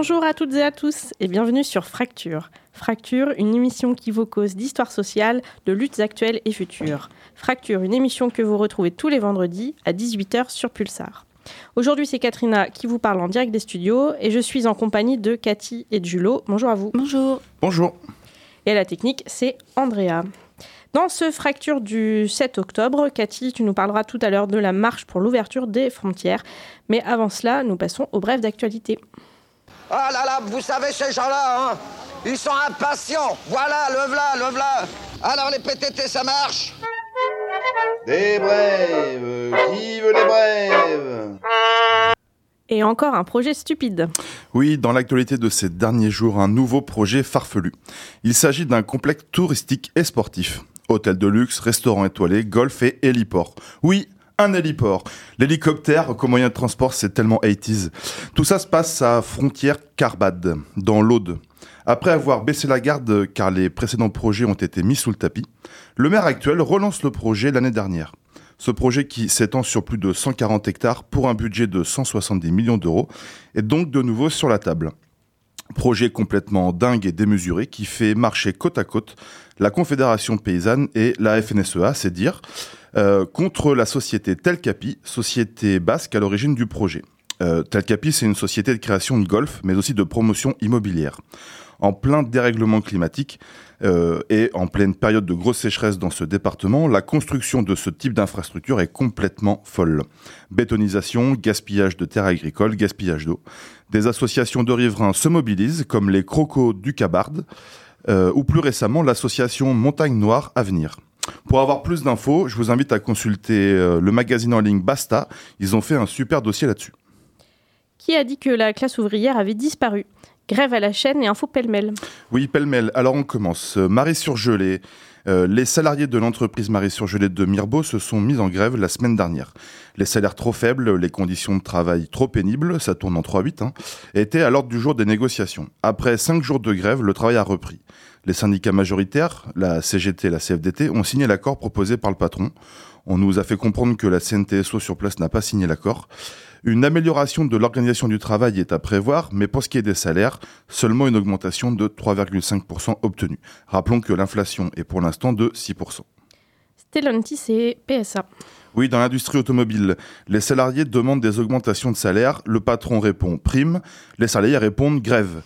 Bonjour à toutes et à tous et bienvenue sur Fracture. Fracture, une émission qui vous cause d'histoire sociale, de luttes actuelles et futures. Fracture, une émission que vous retrouvez tous les vendredis à 18h sur Pulsar. Aujourd'hui, c'est Katrina qui vous parle en direct des studios et je suis en compagnie de Cathy et de Julot. Bonjour à vous. Bonjour. Bonjour. Et à la technique, c'est Andrea. Dans ce fracture du 7 octobre, Cathy, tu nous parleras tout à l'heure de la marche pour l'ouverture des frontières. Mais avant cela, nous passons au bref d'actualité. Ah là là, vous savez ces gens-là, hein Ils sont impatients. Voilà, le v'là, le v'là. Alors les PTT, ça marche? Des brèves Qui veut les brèves Et encore un projet stupide. Oui, dans l'actualité de ces derniers jours, un nouveau projet farfelu. Il s'agit d'un complexe touristique et sportif. Hôtel de luxe, restaurant étoilé, golf et héliport. Oui, un héliport. L'hélicoptère comme moyen de transport, c'est tellement 80s. Tout ça se passe à frontière Carbade, dans l'Aude. Après avoir baissé la garde car les précédents projets ont été mis sous le tapis, le maire actuel relance le projet l'année dernière. Ce projet qui s'étend sur plus de 140 hectares pour un budget de 170 millions d'euros est donc de nouveau sur la table. Projet complètement dingue et démesuré qui fait marcher côte à côte la Confédération paysanne et la FNSEA, c'est dire, euh, contre la société Telcapi, société basque à l'origine du projet. Euh, Telcapi, c'est une société de création de golf, mais aussi de promotion immobilière. En plein dérèglement climatique euh, et en pleine période de grosse sécheresse dans ce département, la construction de ce type d'infrastructure est complètement folle. Bétonisation, gaspillage de terres agricoles, gaspillage d'eau. Des associations de riverains se mobilisent, comme les Crocos du Cabarde, euh, ou plus récemment l'association Montagne Noire Avenir. Pour avoir plus d'infos, je vous invite à consulter euh, le magazine en ligne Basta. Ils ont fait un super dossier là-dessus. Qui a dit que la classe ouvrière avait disparu? Grève à la chaîne et info pêle-mêle. Oui, pêle-mêle. Alors on commence. Euh, Marie surgelée. Euh, les salariés de l'entreprise Marie surgelée de Mirbeau se sont mis en grève la semaine dernière. Les salaires trop faibles, les conditions de travail trop pénibles, ça tourne en 3-8, hein, étaient à l'ordre du jour des négociations. Après 5 jours de grève, le travail a repris. Les syndicats majoritaires, la CGT et la CFDT, ont signé l'accord proposé par le patron. On nous a fait comprendre que la CNTSO sur place n'a pas signé l'accord. Une amélioration de l'organisation du travail est à prévoir, mais pour ce qui est des salaires, seulement une augmentation de 3,5% obtenue. Rappelons que l'inflation est pour l'instant de 6%. Stellantis et PSA. Oui, dans l'industrie automobile, les salariés demandent des augmentations de salaire, le patron répond prime, les salariés répondent grève.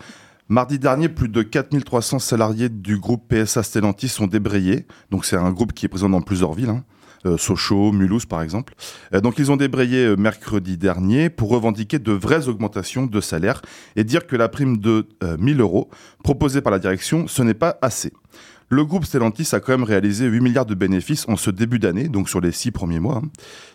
Mardi dernier, plus de 4300 salariés du groupe PSA Stellantis sont débrayés. Donc c'est un groupe qui est présent dans plusieurs villes, hein. euh, Sochaux, Mulhouse par exemple. Euh, ils ont débrayé euh, mercredi dernier pour revendiquer de vraies augmentations de salaire et dire que la prime de 1000 euros proposée par la direction, ce n'est pas assez. Le groupe Stellantis a quand même réalisé 8 milliards de bénéfices en ce début d'année, donc sur les 6 premiers mois, hein,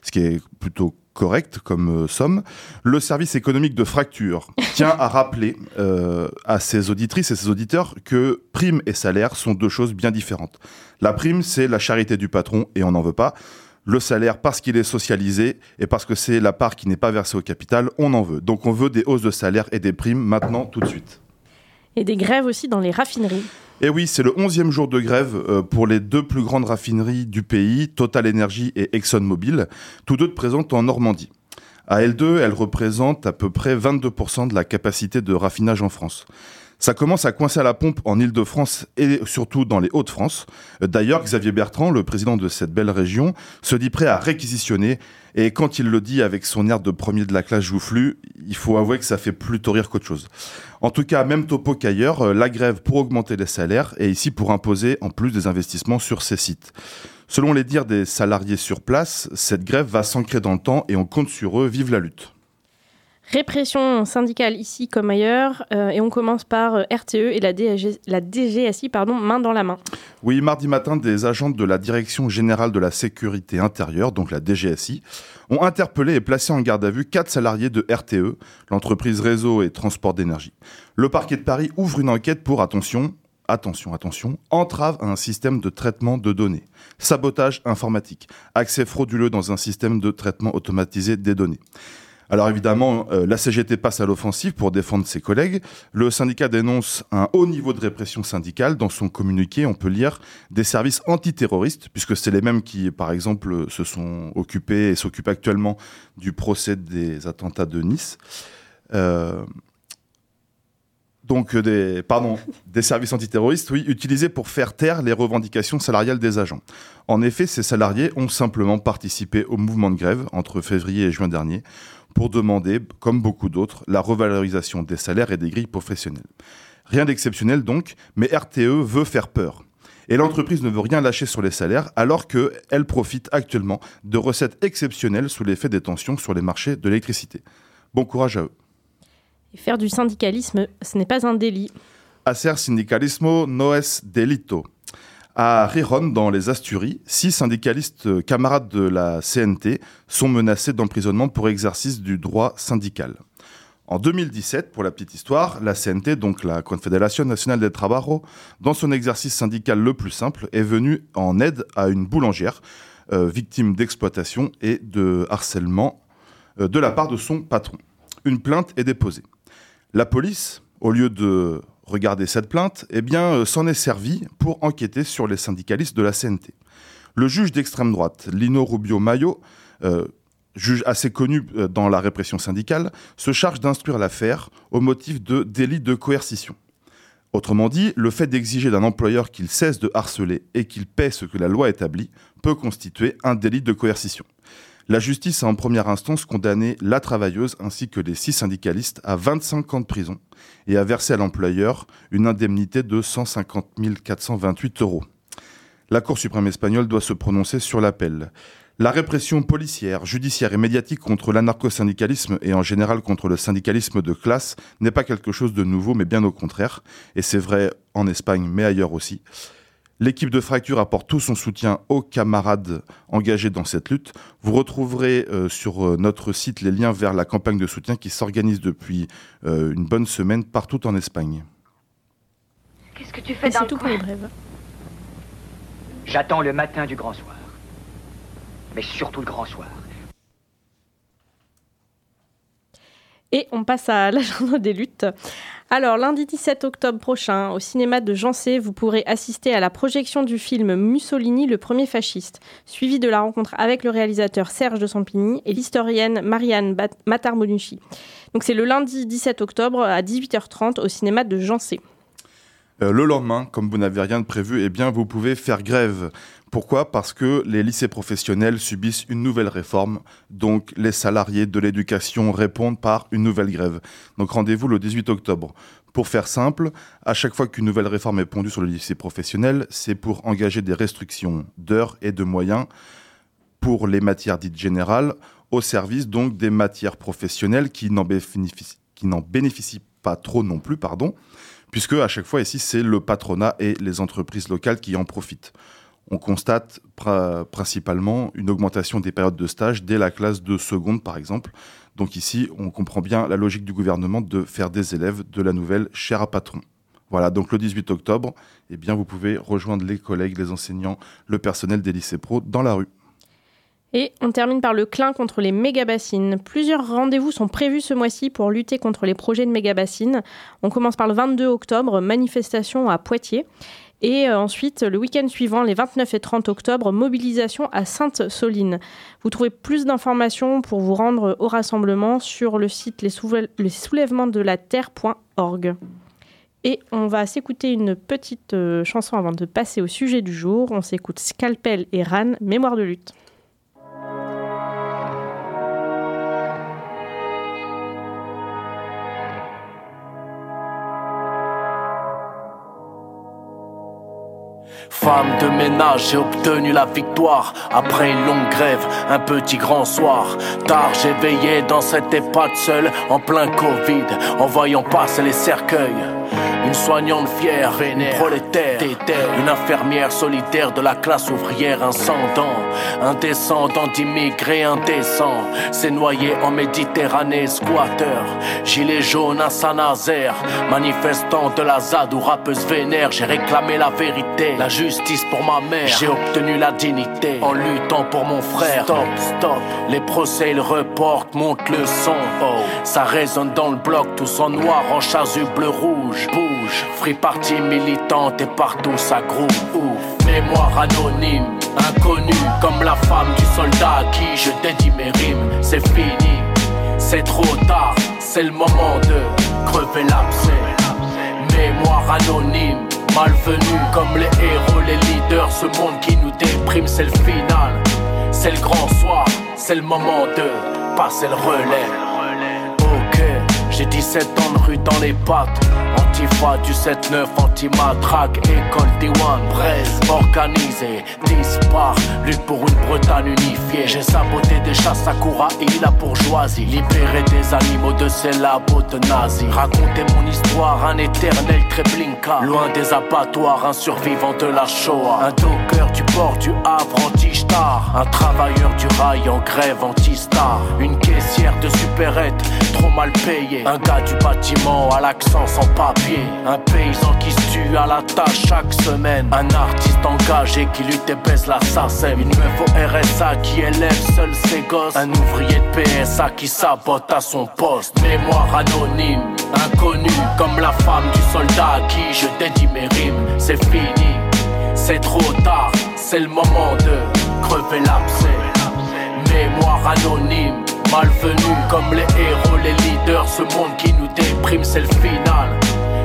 ce qui est plutôt correct comme euh, somme. Le service économique de fracture tient à rappeler euh, à ses auditrices et ses auditeurs que prime et salaire sont deux choses bien différentes. La prime, c'est la charité du patron et on n'en veut pas. Le salaire, parce qu'il est socialisé et parce que c'est la part qui n'est pas versée au capital, on en veut. Donc on veut des hausses de salaire et des primes maintenant, tout de suite. Et des grèves aussi dans les raffineries. Et oui, c'est le 11e jour de grève euh, pour les deux plus grandes raffineries du pays, Total Energy et ExxonMobil, tous deux présentes en Normandie. À L2, elles représentent à peu près 22% de la capacité de raffinage en France. Ça commence à coincer à la pompe en Ile-de-France et surtout dans les Hauts-de-France. D'ailleurs, Xavier Bertrand, le président de cette belle région, se dit prêt à réquisitionner. Et quand il le dit avec son air de premier de la classe joufflu, il faut avouer que ça fait plutôt rire qu'autre chose. En tout cas, même topo qu'ailleurs, euh, la grève pour augmenter les salaires et ici pour imposer en plus des investissements sur ces sites. Selon les dires des salariés sur place, cette grève va s'ancrer dans le temps et on compte sur eux. Vive la lutte. Répression syndicale ici comme ailleurs, euh, et on commence par euh, RTE et la, la DGSI, pardon, main dans la main. Oui, mardi matin, des agents de la Direction générale de la sécurité intérieure, donc la DGSI, ont interpellé et placé en garde à vue quatre salariés de RTE, l'entreprise réseau et transport d'énergie. Le parquet de Paris ouvre une enquête pour, attention, attention, attention, entrave à un système de traitement de données, sabotage informatique, accès frauduleux dans un système de traitement automatisé des données. Alors évidemment, euh, la CGT passe à l'offensive pour défendre ses collègues. Le syndicat dénonce un haut niveau de répression syndicale. Dans son communiqué, on peut lire des services antiterroristes, puisque c'est les mêmes qui, par exemple, se sont occupés et s'occupent actuellement du procès des attentats de Nice. Euh, donc des, pardon, des services antiterroristes, oui, utilisés pour faire taire les revendications salariales des agents. En effet, ces salariés ont simplement participé au mouvement de grève entre février et juin dernier pour demander, comme beaucoup d'autres, la revalorisation des salaires et des grilles professionnelles. Rien d'exceptionnel donc, mais RTE veut faire peur. Et l'entreprise ne veut rien lâcher sur les salaires alors qu'elle profite actuellement de recettes exceptionnelles sous l'effet des tensions sur les marchés de l'électricité. Bon courage à eux. Et faire du syndicalisme, ce n'est pas un délit. Hacer sindicalismo no es delito. À Riron, dans les Asturies, six syndicalistes camarades de la CNT sont menacés d'emprisonnement pour exercice du droit syndical. En 2017, pour la petite histoire, la CNT, donc la Confédération nationale des Trabajos, dans son exercice syndical le plus simple, est venue en aide à une boulangère euh, victime d'exploitation et de harcèlement euh, de la part de son patron. Une plainte est déposée. La police, au lieu de regarder cette plainte, eh bien, euh, s'en est servi pour enquêter sur les syndicalistes de la CNT. Le juge d'extrême droite, Lino Rubio Mayo, juge assez connu euh, dans la répression syndicale, se charge d'instruire l'affaire au motif de délit de coercition. Autrement dit, le fait d'exiger d'un employeur qu'il cesse de harceler et qu'il paie ce que la loi établit peut constituer un délit de coercition. La justice a en première instance condamné la travailleuse ainsi que les six syndicalistes à 25 ans de prison et a versé à l'employeur une indemnité de 150 428 euros. La Cour suprême espagnole doit se prononcer sur l'appel. La répression policière, judiciaire et médiatique contre l'anarcho-syndicalisme et en général contre le syndicalisme de classe n'est pas quelque chose de nouveau, mais bien au contraire. Et c'est vrai en Espagne, mais ailleurs aussi. L'équipe de Fracture apporte tout son soutien aux camarades engagés dans cette lutte. Vous retrouverez euh, sur euh, notre site les liens vers la campagne de soutien qui s'organise depuis euh, une bonne semaine partout en Espagne. Qu'est-ce que tu fais dans tout pour les brèves. J'attends le matin du grand soir mais surtout le grand soir. Et on passe à l'agenda des luttes. Alors, lundi 17 octobre prochain, au cinéma de Jancé, vous pourrez assister à la projection du film Mussolini, le premier fasciste, suivi de la rencontre avec le réalisateur Serge de Sampigny et l'historienne Marianne Matarmonucci. Donc, c'est le lundi 17 octobre à 18h30 au cinéma de Jancé. Euh, le lendemain, comme vous n'avez rien de prévu, eh bien, vous pouvez faire grève. Pourquoi? Parce que les lycées professionnels subissent une nouvelle réforme, donc les salariés de l'éducation répondent par une nouvelle grève. Donc rendez-vous le 18 octobre. Pour faire simple, à chaque fois qu'une nouvelle réforme est pondue sur le lycée professionnel, c'est pour engager des restrictions d'heures et de moyens pour les matières dites générales, au service donc des matières professionnelles qui n'en bénéficient, bénéficient, pas trop non plus, pardon, puisque à chaque fois ici c'est le patronat et les entreprises locales qui en profitent on constate principalement une augmentation des périodes de stage dès la classe de seconde, par exemple. Donc ici, on comprend bien la logique du gouvernement de faire des élèves de la nouvelle chaire à patron. Voilà, donc le 18 octobre, eh bien, vous pouvez rejoindre les collègues, les enseignants, le personnel des lycées pro dans la rue. Et on termine par le clin contre les méga-bassines. Plusieurs rendez-vous sont prévus ce mois-ci pour lutter contre les projets de méga-bassines. On commence par le 22 octobre, manifestation à Poitiers. Et euh, ensuite, le week-end suivant, les 29 et 30 octobre, mobilisation à Sainte-Soline. Vous trouvez plus d'informations pour vous rendre au rassemblement sur le site les, soulèvements de la terre.org. Et on va s'écouter une petite euh, chanson avant de passer au sujet du jour. On s'écoute Scalpel et Ran, Mémoire de lutte. Femme de ménage, j'ai obtenu la victoire après une longue grève, un petit grand soir. Tard, j'ai veillé dans cette EHPAD seule en plein Covid, en voyant passer les cercueils. Une soignante fière, une prolétaire, une infirmière solitaire de la classe ouvrière, un un descendant d'immigrés indécents, s'est noyé en Méditerranée, squatteur, gilet jaune à Saint-Nazaire, manifestant de la ZAD ou rappeuse vénère, j'ai réclamé la vérité, la justice pour ma mère, j'ai obtenu la dignité en luttant pour mon frère. Stop, stop, les procès ils reportent, monte le son, oh, ça résonne dans le bloc, tous en noir, en bleu rouge Free party militante et partout ça ouf. Mémoire anonyme, inconnue comme la femme du soldat qui je dédie mes rimes. C'est fini, c'est trop tard, c'est le moment de crever l'abcès. Mémoire anonyme, malvenue comme les héros, les leaders. Ce monde qui nous déprime, c'est le final. C'est le grand soir, c'est le moment de passer le relais. J'ai 17 ans de rue dans les pattes. Antifa du 7-9, anti-matraque, école D1, braise, organisée, dispar, lutte pour une Bretagne unifiée. J'ai saboté des chasses à et la bourgeoisie, libéré des animaux de ces labos de nazis. Raconter mon histoire, un éternel Treblinka, loin des abattoirs, un survivant de la Shoah. Un docker du port du Havre, anti-star, un travailleur du rail en grève, anti-star. Une caissière de supérette, trop mal payée. Un gars du bâtiment à l'accent sans papier. Un paysan qui se tue à la tâche chaque semaine. Un artiste engagé qui lutte et baisse la SACEM. Une meuf au RSA qui élève seul ses gosses. Un ouvrier de PSA qui sabote à son poste. Mémoire anonyme, inconnu comme la femme du soldat qui je dédie mes rimes. C'est fini, c'est trop tard, c'est le moment de crever l'abcès. Mémoire anonyme, malvenu comme les héros, les leaders. Ce monde qui nous déprime, c'est le final.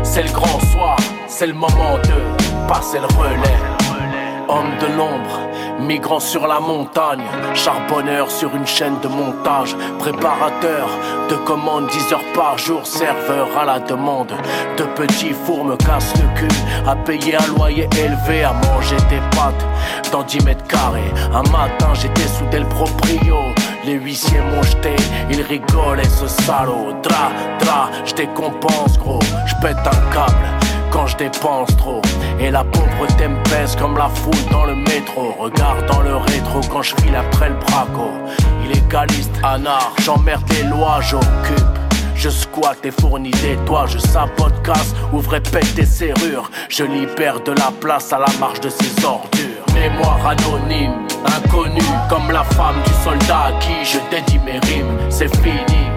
C'est le grand soir, c'est le moment de passer le relais. Homme de l'ombre, migrant sur la montagne, charbonneur sur une chaîne de montage, préparateur de commandes 10 heures par jour, serveur à la demande. De petits fours me cassent le cul, à payer un loyer élevé, à manger des pâtes dans 10 mètres carrés. Un matin j'étais soudé le proprio, les huissiers m'ont jeté, ils rigolaient ce salaud. Dra, dra, je décompense gros, je pète un câble quand je dépense trop. Et la pauvreté me pèse comme la foule dans le métro. Regarde dans le rétro quand je file après le braco. Illégaliste, anard, j'emmerde les lois, j'occupe. Je squatte et fournis des toits, je sabote, casse, ouvre et pète des serrures. Je libère de la place à la marche de ces ordures. Mémoire anonyme, inconnue, comme la femme du soldat à qui je dédie mes rimes. C'est fini,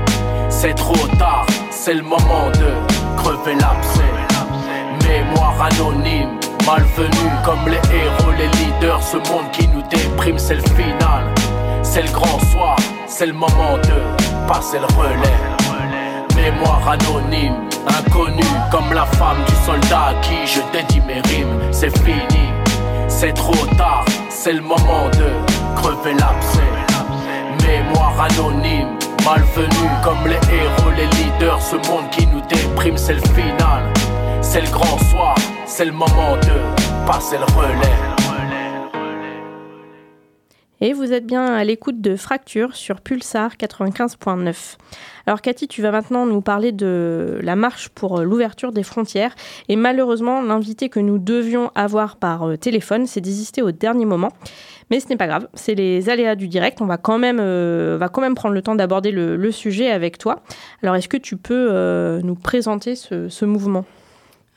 c'est trop tard, c'est le moment de crever l'abcès mémoire anonyme, malvenue comme les héros, les leaders. Ce monde qui nous déprime, c'est le final. C'est le grand soir, c'est le moment de passer le relais. Mémoire anonyme, inconnue comme la femme du soldat à qui je dédie mes rimes. C'est fini, c'est trop tard, c'est le moment de crever l'abcès. Mémoire anonyme, malvenue comme les héros, les leaders. Ce monde qui nous déprime, c'est le final. C'est le grand soir, c'est le moment de passer le relais. Et vous êtes bien à l'écoute de Fracture sur Pulsar 95.9. Alors Cathy, tu vas maintenant nous parler de la marche pour l'ouverture des frontières. Et malheureusement, l'invité que nous devions avoir par euh, téléphone s'est désisté au dernier moment. Mais ce n'est pas grave, c'est les aléas du direct. On va quand même, euh, va quand même prendre le temps d'aborder le, sujet avec toi. Alors est-ce que tu peux euh, nous présenter ce mouvement?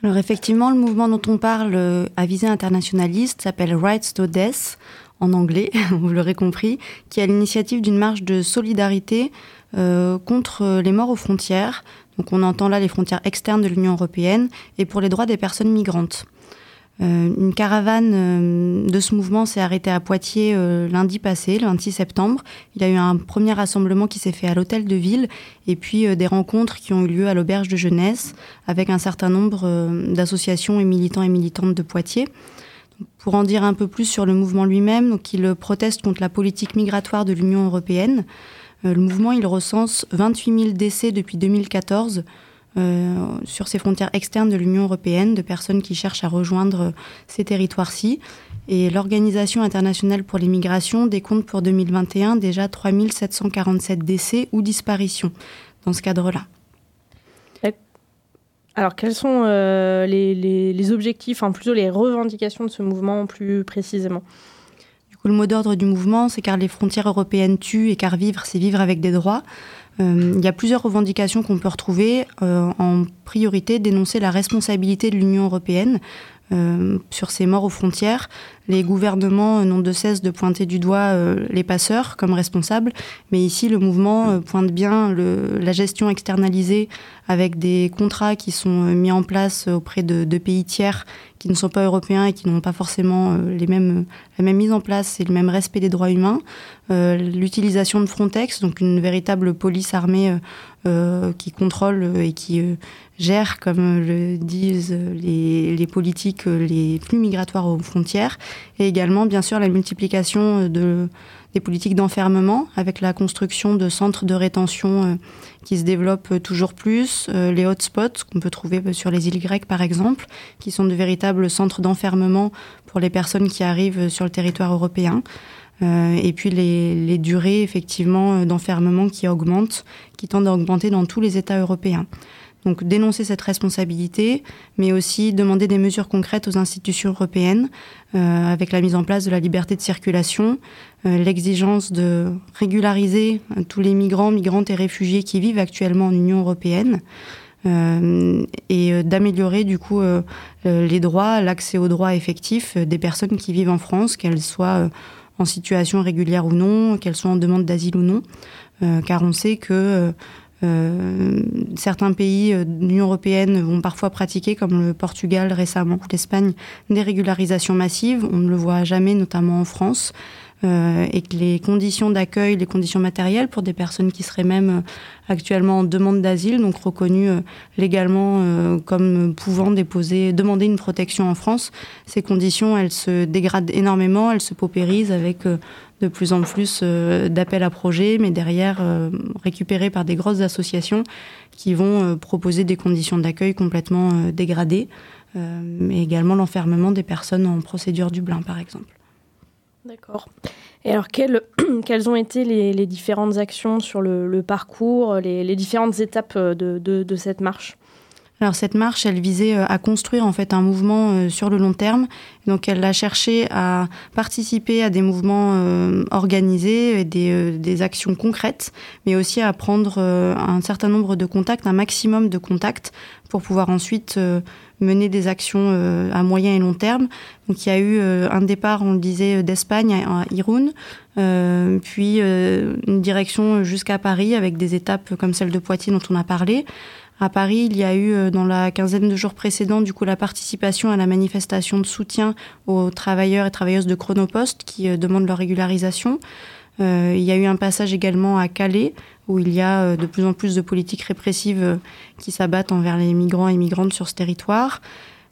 Alors effectivement, le mouvement dont on parle euh, à visée internationaliste s'appelle Rights to Death en anglais, vous l'aurez compris, qui est l'initiative d'une marche de solidarité euh, contre les morts aux frontières. Donc on entend là les frontières externes de l'Union européenne et pour les droits des personnes migrantes. Euh, une caravane euh, de ce mouvement s'est arrêtée à Poitiers lundi passé, le 26 septembre. Il y a eu un premier rassemblement qui s'est fait à l'hôtel de ville et puis des rencontres qui ont eu lieu à l'auberge de jeunesse avec un certain nombre d'associations et militants et militantes de Poitiers. Pour en dire un peu plus sur le mouvement lui-même, donc il proteste contre la politique migratoire de l'Union européenne. Le mouvement, il recense 28 000 décès depuis 2014 euh, sur ces frontières externes de l'Union européenne, de personnes qui cherchent à rejoindre ces territoires-ci. Et l'Organisation internationale pour les migrations décompte pour 2021 déjà 3747 décès ou disparitions dans ce cadre-là. Alors, quels sont euh, les, objectifs, enfin plutôt les revendications de ce mouvement plus précisément? Du coup, le mot d'ordre du mouvement, c'est car les frontières européennes tuent et car vivre, c'est vivre avec des droits. Euh, il y a plusieurs revendications qu'on peut retrouver. Euh, en priorité, dénoncer la responsabilité de l'Union européenne sur ces morts aux frontières. Les gouvernements n'ont de cesse de pointer du doigt les passeurs comme responsables, mais ici le mouvement pointe bien la gestion externalisée avec des contrats qui sont mis en place auprès de, de pays tiers qui ne sont pas européens et qui n'ont pas forcément les mêmes, la même mise en place et le même respect des droits humains. L'utilisation de Frontex, donc une véritable police armée qui contrôle et qui gère, comme le disent les, les, politiques les plus migratoires aux frontières, et également bien sûr la multiplication de des politiques d'enfermement avec la construction de centres de rétention euh, qui se développent toujours plus, euh, les hotspots qu'on peut trouver sur les îles grecques par exemple, qui sont de véritables centres d'enfermement pour les personnes qui arrivent sur le territoire européen. Euh, et puis les, les durées effectivement d'enfermement qui augmentent, qui tendent à augmenter dans tous les États européens. Donc dénoncer cette responsabilité, mais aussi demander des mesures concrètes aux institutions européennes, euh, avec la mise en place de la liberté de circulation, euh, l'exigence de régulariser euh, tous les migrants, migrantes et réfugiés qui vivent actuellement en Union européenne, euh, et d'améliorer du coup les droits, l'accès aux droits effectifs des personnes qui vivent en France, qu'elles soient en situation régulière ou non, qu'elles soient en demande d'asile ou non, car on sait que euh, certains pays de l'Union européenne vont parfois pratiquer, comme le Portugal récemment ou l'Espagne, des régularisations massives. On ne le voit jamais, notamment en France. Euh, et que les conditions d'accueil, les conditions matérielles pour des personnes qui seraient même euh, actuellement en demande d'asile, donc reconnues euh, légalement euh, comme pouvant déposer, demander une protection en France, ces conditions, elles se dégradent énormément, elles se paupérisent avec de plus en plus d'appels à projets, mais derrière récupérés par des grosses associations qui vont proposer des conditions d'accueil complètement dégradées, mais également l'enfermement des personnes en procédure Dublin, par exemple. D'accord. Et alors, quelles, ont été les, différentes actions sur le, parcours, les, différentes étapes de, de, cette marche? Alors cette marche, elle visait euh, à construire en fait un mouvement euh, sur le long terme. Donc elle a cherché à participer à des mouvements euh, organisés, des, actions concrètes, mais aussi à prendre un certain nombre de contacts, un maximum de contacts, pour pouvoir ensuite mener des actions à moyen et long terme. Donc il y a eu un départ, on le disait, d'Espagne à Irun, puis une direction jusqu'à Paris avec des étapes comme celle de Poitiers dont on a parlé. À Paris, il y a eu euh, dans la quinzaine de jours précédents du coup la participation à la manifestation de soutien aux travailleurs et travailleuses de Chronopost qui euh, demandent leur régularisation. Euh, il y a eu un passage également à Calais où il y a de plus en plus de politiques répressives qui s'abattent envers les migrants et migrantes sur ce territoire.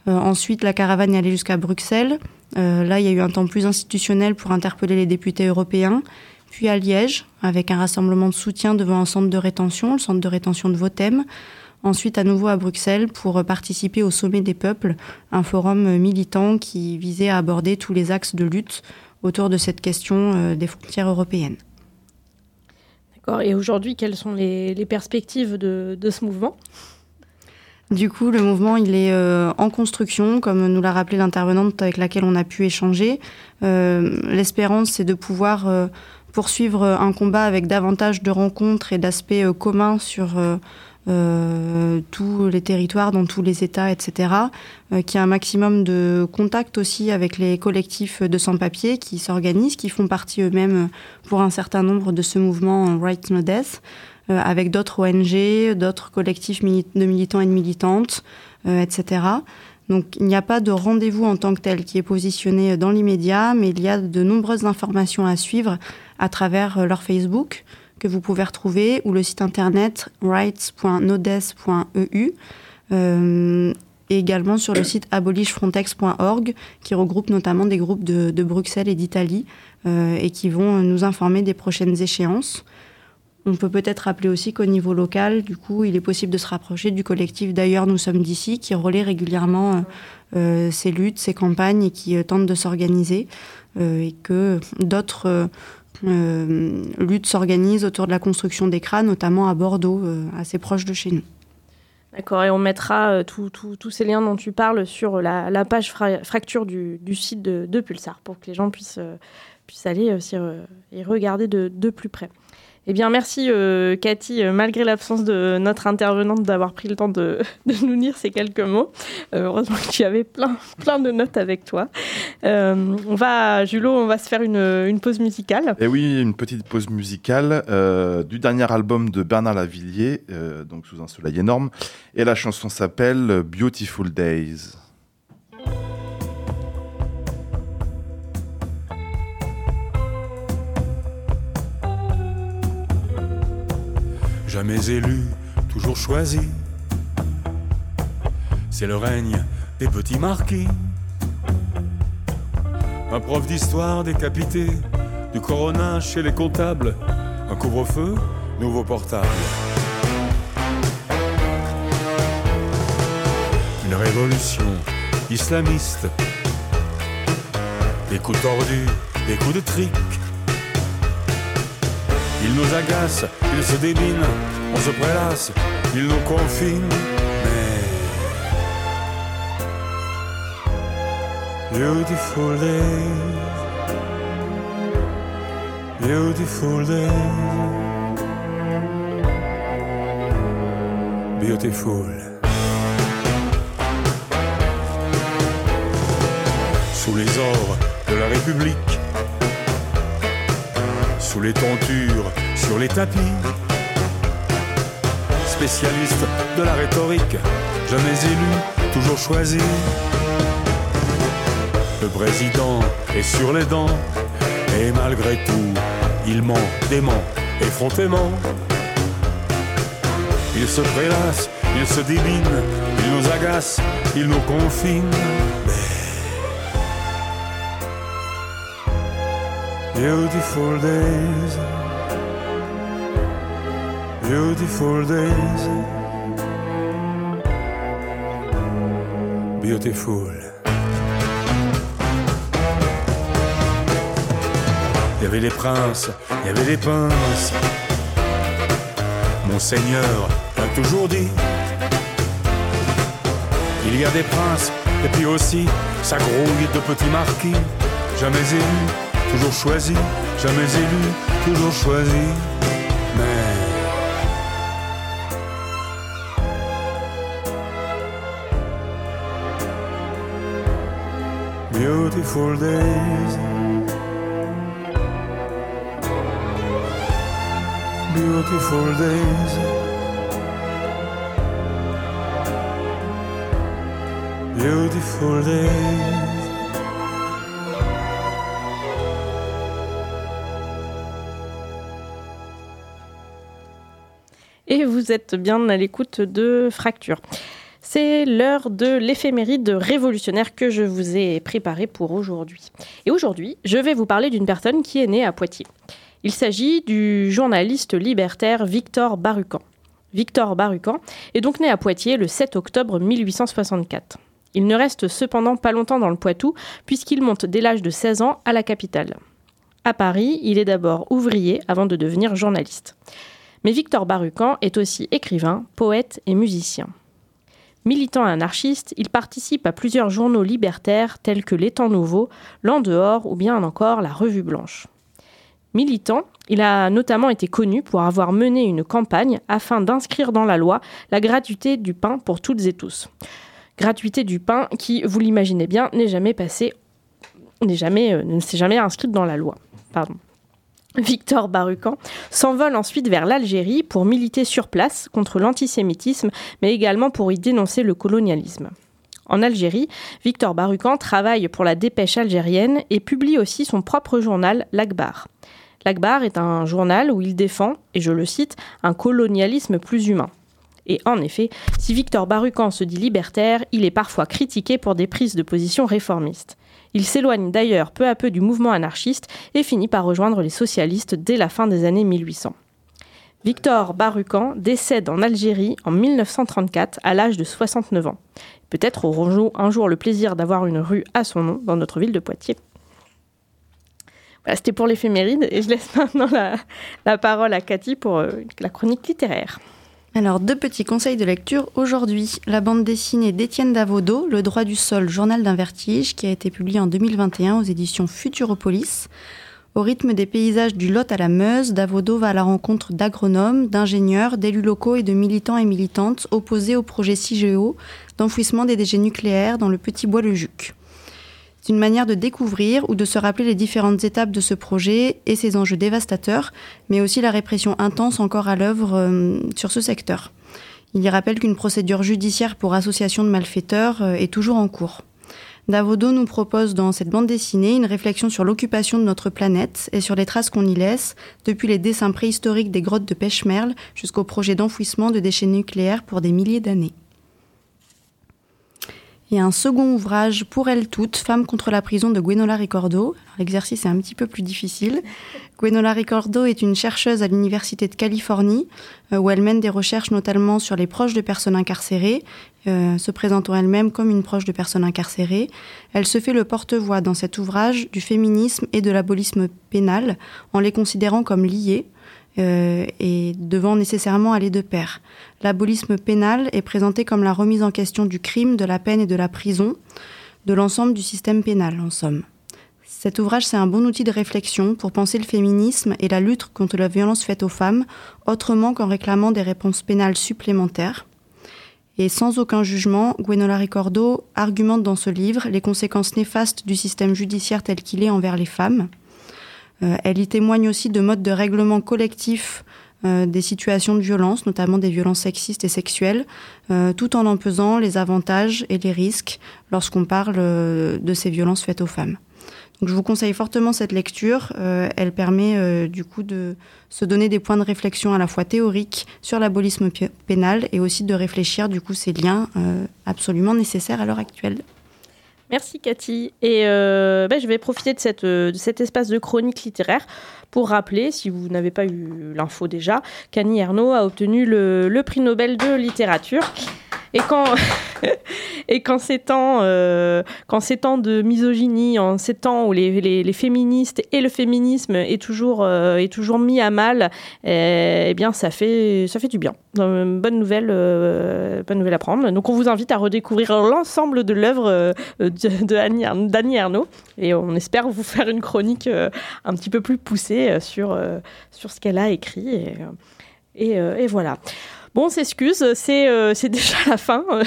ensuite, la caravane est allée jusqu'à Bruxelles. là, il y a eu un temps plus institutionnel pour interpeller les députés européens. Puis à Liège, avec un rassemblement de soutien devant un centre de rétention, le centre de rétention de Votem. Ensuite, à nouveau à Bruxelles pour participer au Sommet des peuples, un forum militant qui visait à aborder tous les axes de lutte autour de cette question euh, des frontières européennes. D'accord. Et aujourd'hui, quelles sont les, les perspectives de, de, ce mouvement? Du coup, le mouvement, il est euh, en construction, comme nous l'a rappelé l'intervenante avec laquelle on a pu échanger. Euh, L'espérance, c'est de pouvoir euh, poursuivre un combat avec davantage de rencontres et d'aspects communs sur euh, tous les territoires, dans tous les États, etc. Euh, qui a un maximum de contact aussi avec les collectifs de sans-papiers qui s'organisent, qui font partie eux-mêmes pour un certain nombre de ce mouvement Right No Death, euh, avec d'autres ONG, d'autres collectifs de militants et de militantes, euh, etc. Donc il n'y a pas de rendez-vous en tant que tel qui est positionné dans l'immédiat, mais il y a de nombreuses informations à suivre à travers euh, leur Facebook que vous pouvez retrouver, ou le site internet rights.nodes.eu, euh, et également sur le site abolishfrontex.org, qui regroupe notamment des groupes de, Bruxelles et d'Italie, euh, et qui vont nous informer des prochaines échéances. On peut peut-être rappeler aussi qu'au niveau local, du coup, il est possible de se rapprocher du collectif D'ailleurs, nous sommes d'ici, qui relaie régulièrement euh, ces luttes, ces campagnes et qui euh, tente de s'organiser. Euh, et que d'autres euh, lutte s'organise autour de la construction d'écrans, notamment à Bordeaux, euh, assez proche de chez nous. D'accord, et on mettra euh, tous ces liens dont tu parles sur la, page fra fracture du, site de, Pulsar pour que les gens puissent, aller aussi et regarder de, de plus près. Eh bien, merci euh, Cathy, euh, malgré l'absence de notre intervenante, d'avoir pris le temps de, nous lire ces quelques mots. Euh, heureusement que tu avais plein, plein de notes avec toi. Euh, on va, Julot, on va se faire une, une pause musicale. Et eh oui, une petite pause musicale du dernier album de Bernard Lavillier, donc sous un soleil énorme. Et la chanson s'appelle Beautiful Days. Jamais élu, toujours choisi. C'est le règne des petits marquis. Un prof d'histoire décapité, du corona chez les comptables, un couvre-feu, nouveau portable. Une révolution islamiste, des coups tordus, des coups de trick. Ils nous agacent, ils se déminent, on se prélasse, ils nous confinent. Beautiful days, beautiful days, beautiful. Sous les ors de la République, sous les tentures, sur les tapis, spécialiste de la rhétorique, jamais élu, toujours choisi. Le président est sur les dents, et malgré tout, il ment, dément, effrontément. Il se prélasse, il se débine, il nous agace, il nous confine. Beautiful days, beautiful days, beautiful. Il y avait les princes, il y avait les pinces. Monseigneur a toujours dit Il y a des princes, et puis aussi sa grouille de petits marquis. Jamais élu, toujours choisi, jamais élu, toujours choisi. Mais. Beautiful days. beautiful days. Beautiful days. Vous êtes bien à l'écoute de Fracture. C'est l'heure de l'éphéméride révolutionnaire que je vous ai préparée pour aujourd'hui. Et aujourd'hui, je vais vous parler d'une personne qui est née à Poitiers. Il s'agit du journaliste libertaire Victor Barucan. Victor Barucan est donc né à Poitiers le 7 octobre 1864. Il ne reste cependant pas longtemps dans le Poitou, puisqu'il monte dès l'âge de 16 ans à la capitale. À Paris, il est d'abord ouvrier avant de devenir journaliste. Mais Victor Barucan est aussi écrivain, poète et musicien. Militant anarchiste, il participe à plusieurs journaux libertaires tels que L'Étang Nouveau, L'En dehors ou bien encore La Revue Blanche. Militant, il a notamment été connu pour avoir mené une campagne afin d'inscrire dans la loi la gratuité du pain pour toutes et tous. Gratuité du pain qui, vous l'imaginez bien, n'est jamais passée, n'est jamais, euh, ne s'est jamais inscrite dans la loi. Pardon. Victor Barucan s'envole ensuite vers l'Algérie pour militer sur place contre l'antisémitisme, mais également pour y dénoncer le colonialisme. En Algérie, Victor Barucan travaille pour la dépêche algérienne et publie aussi son propre journal, L'Akbar. L'Akbar est un journal où il défend, et je le cite, un colonialisme plus humain. Et en effet, si Victor Barucan se dit libertaire, il est parfois critiqué pour des prises de position réformistes. Il s'éloigne d'ailleurs peu à peu du mouvement anarchiste et finit par rejoindre les socialistes dès la fin des années 1800. Victor Barucan décède en Algérie en 1934 à l'âge de 69 ans. Peut-être aurons-nous un jour le plaisir d'avoir une rue à son nom dans notre ville de Poitiers. Voilà, c'était pour l'éphéméride et je laisse maintenant la, parole à Cathy pour euh, la chronique littéraire. Alors, deux petits conseils de lecture aujourd'hui. La bande dessinée d'Étienne Davodo, Le droit du sol, journal d'un vertige, qui a été publiée en 2021 aux éditions Futuropolis. Au rythme des paysages du Lot à la Meuse, Davodo va à la rencontre d'agronomes, d'ingénieurs, d'élus locaux et de militants et militantes opposés au projet CIGEO d'enfouissement des déchets nucléaires dans le petit bois Le Juc. C'est une manière de découvrir ou de se rappeler les différentes étapes de ce projet et ses enjeux dévastateurs, mais aussi la répression intense encore à l'œuvre euh, sur ce secteur. Il y rappelle qu'une procédure judiciaire pour association de malfaiteurs euh, est toujours en cours. Davodo nous propose dans cette bande dessinée une réflexion sur l'occupation de notre planète et sur les traces qu'on y laisse, depuis les dessins préhistoriques des grottes de pêche-merle jusqu'au projet d'enfouissement de déchets nucléaires pour des milliers d'années. Et un second ouvrage pour elles toutes, Femmes contre la prison de Gwenola Ricordo. L'exercice est un petit peu plus difficile. Gwenola Ricordo est une chercheuse à l'Université de Californie, euh, où elle mène des recherches notamment sur les proches de personnes incarcérées, euh, se présentant elle-même comme une proche de personnes incarcérées. Elle se fait le porte-voix dans cet ouvrage du féminisme et de l'abolisme pénal, en les considérant comme liés, euh, et devant nécessairement aller de pair. L'abolisme pénal est présenté comme la remise en question du crime, de la peine et de la prison, de l'ensemble du système pénal, en somme. Cet ouvrage, c'est un bon outil de réflexion pour penser le féminisme et la lutte contre la violence faite aux femmes, autrement qu'en réclamant des réponses pénales supplémentaires. Et sans aucun jugement, Gwenola Ricordo argumente dans ce livre les conséquences néfastes du système judiciaire tel qu'il est envers les femmes. Euh, elle y témoigne aussi de modes de règlement collectif euh, des situations de violence, notamment des violences sexistes et sexuelles, euh, tout en en pesant les avantages et les risques lorsqu'on parle de ces violences faites aux femmes. Donc je vous conseille fortement cette lecture. elle permet du coup de se donner des points de réflexion à la fois théoriques sur l'abolisme pénal et aussi de réfléchir du coup ces liens absolument nécessaires à l'heure actuelle. Merci Cathy. Et euh, ben, je vais profiter de, cette, de cet espace de chronique littéraire pour rappeler, si vous n'avez pas eu l'info déjà, qu'Annie Ernaux a obtenu le, le prix Nobel de littérature. Et quand, et quand ces temps, euh, quand ces temps de misogynie, en ces temps où les, les, les féministes et le féminisme est toujours, euh, est toujours mis à mal, eh, eh, bien ça fait, ça fait du bien. bonne nouvelle, euh, bonne nouvelle à prendre. Donc on vous invite à redécouvrir l'ensemble de l'œuvre euh, de, d'Annie Ernaux et on espère vous faire une chronique euh, un petit peu plus poussée sur, sur ce qu'elle a écrit. Et, et voilà. On s'excuse, c'est euh, déjà la fin euh,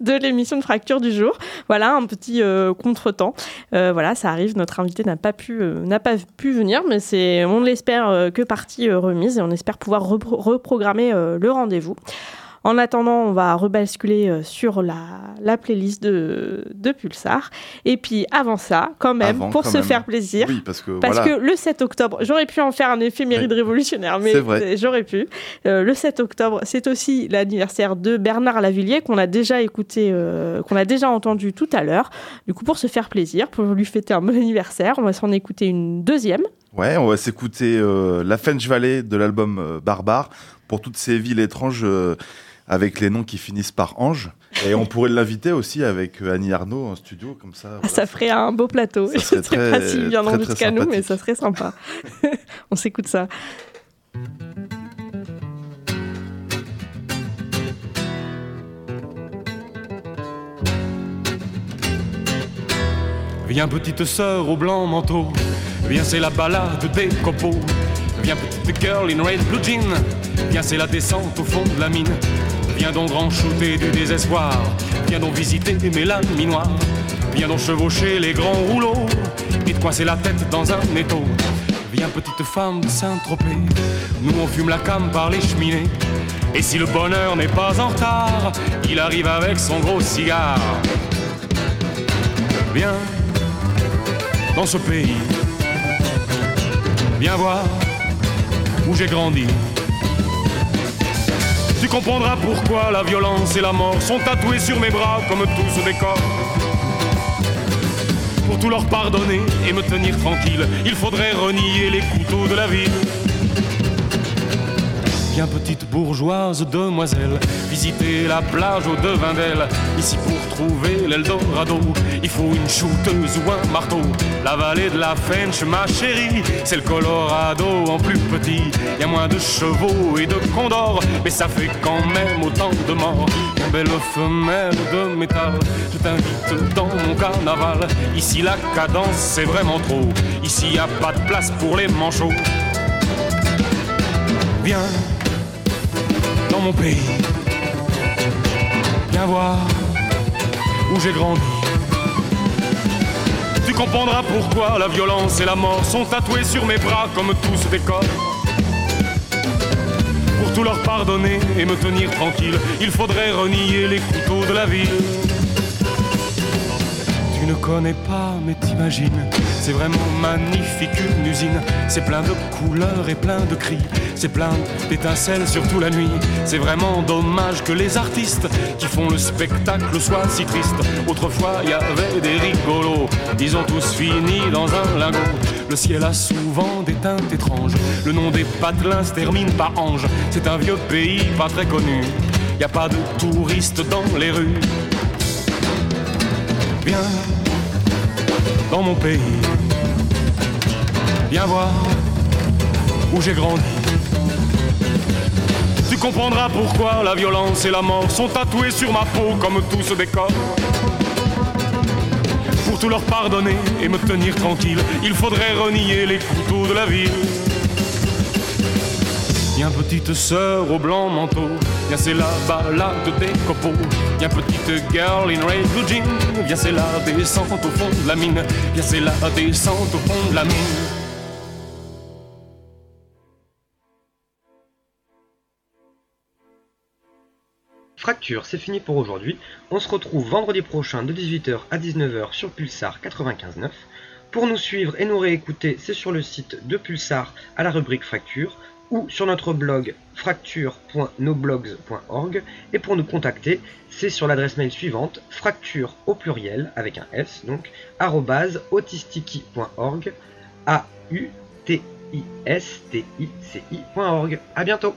de, l'émission de Fracture du jour. Voilà, un petit euh, contretemps. voilà, ça arrive, notre invité n'a pas, pu, n'a pas pu venir, mais c'est, on l'espère que partie remise et on espère pouvoir reprogrammer le rendez-vous. En attendant, on va rebasculer euh, sur la, la playlist de, de, Pulsar. Et puis avant ça, quand même, pour se faire plaisir. parce que, parce que le 7 octobre, j'aurais pu en faire un éphéméride révolutionnaire, mais j'aurais pu. Euh, le 7 octobre, c'est aussi l'anniversaire de Bernard Lavillier qu'on a déjà écouté, euh, qu'on a déjà entendu tout à l'heure. Du coup, pour se faire plaisir, pour lui fêter un bon anniversaire, on va s'en écouter une deuxième. Ouais, on va s'écouter La French Valley de l'album Barbare pour toutes ces villes étranges avec les noms qui finissent par Ange. Et on pourrait l'inviter aussi avec euh, Annie Arnaud en studio, comme ça. ça ferait un beau plateau. Ça serait très, pas si bien jusqu'à nous, mais ça serait sympa. on s'écoute ça. Viens petite sœur au blanc manteau, viens c'est la balade des copeaux. Viens petite girl in red blue jean, viens c'est la descente au fond de la mine. Viens donc grand shooter du désespoir. Viens donc visiter mes laminoirs. Viens donc chevaucher les grands rouleaux. Et te coincer la tête dans un étau. Viens petite femme de Saint-Tropez. Nous on fume la cam par les cheminées. Et si le bonheur n'est pas en retard, il arrive avec son gros cigare. Viens dans ce pays. Viens voir où j'ai grandi. Tu comprendras pourquoi la violence et la mort sont tatoués sur mes bras comme tous des corps. Pour tout leur pardonner et me tenir tranquille, il faudrait renier les couteaux de la ville petite bourgeoise demoiselle, visiter la plage au devin d'elle. Ici pour trouver l'Eldorado, il faut une shooteuse ou un marteau. La vallée de la Fench, ma chérie, c'est le Colorado en plus petit. Y a moins de chevaux et de condors, mais ça fait quand même autant de morts. Une belle femelle de métal, je t'invite dans mon carnaval. Ici la cadence c'est vraiment trop, ici y a pas de place pour les manchots. Viens mon pays. Viens voir où j'ai grandi. Tu comprendras pourquoi la violence et la mort sont tatoués sur mes bras comme tous des corps. Pour tout leur pardonner et me tenir tranquille, il faudrait renier les couteaux de la ville ne connais pas, mais c'est vraiment magnifique une usine. C'est plein de couleurs et plein de cris, c'est plein d'étincelles, surtout la nuit. C'est vraiment dommage que les artistes qui font le spectacle soient si tristes. Autrefois, il y avait des rigolos, ils ont tous fini dans un lingot. Le ciel a souvent des teintes étranges. Le nom des patelins se termine par ange. C'est un vieux pays pas très connu. Y a pas de touristes dans les rues. Viens dans mon pays. Viens voir où j'ai grandi. Tu comprendras pourquoi la violence et la mort sont tatoués sur ma peau comme tout ce décor. Pour tout leur pardonner et me tenir tranquille, il faudrait renier les couteaux de la ville. Viens petite sœur au blanc manteau, viens c'est la balade des copeaux. Viens petite girl in red blue jean, viens c'est la descente au fond de la mine. Viens c'est la descente au fond de la mine. Fracture, c'est fini pour aujourd'hui. On se retrouve vendredi prochain de 18h à 19h sur Pulsar 95.9. Pour nous suivre et nous réécouter, c'est sur le site de Pulsar à la rubrique Fracture ou sur notre blog fracture.noblogs.org et pour nous contacter, c'est sur l'adresse mail suivante fracture au pluriel avec un s donc autistiki.org a u t i s t i c i.org. À bientôt.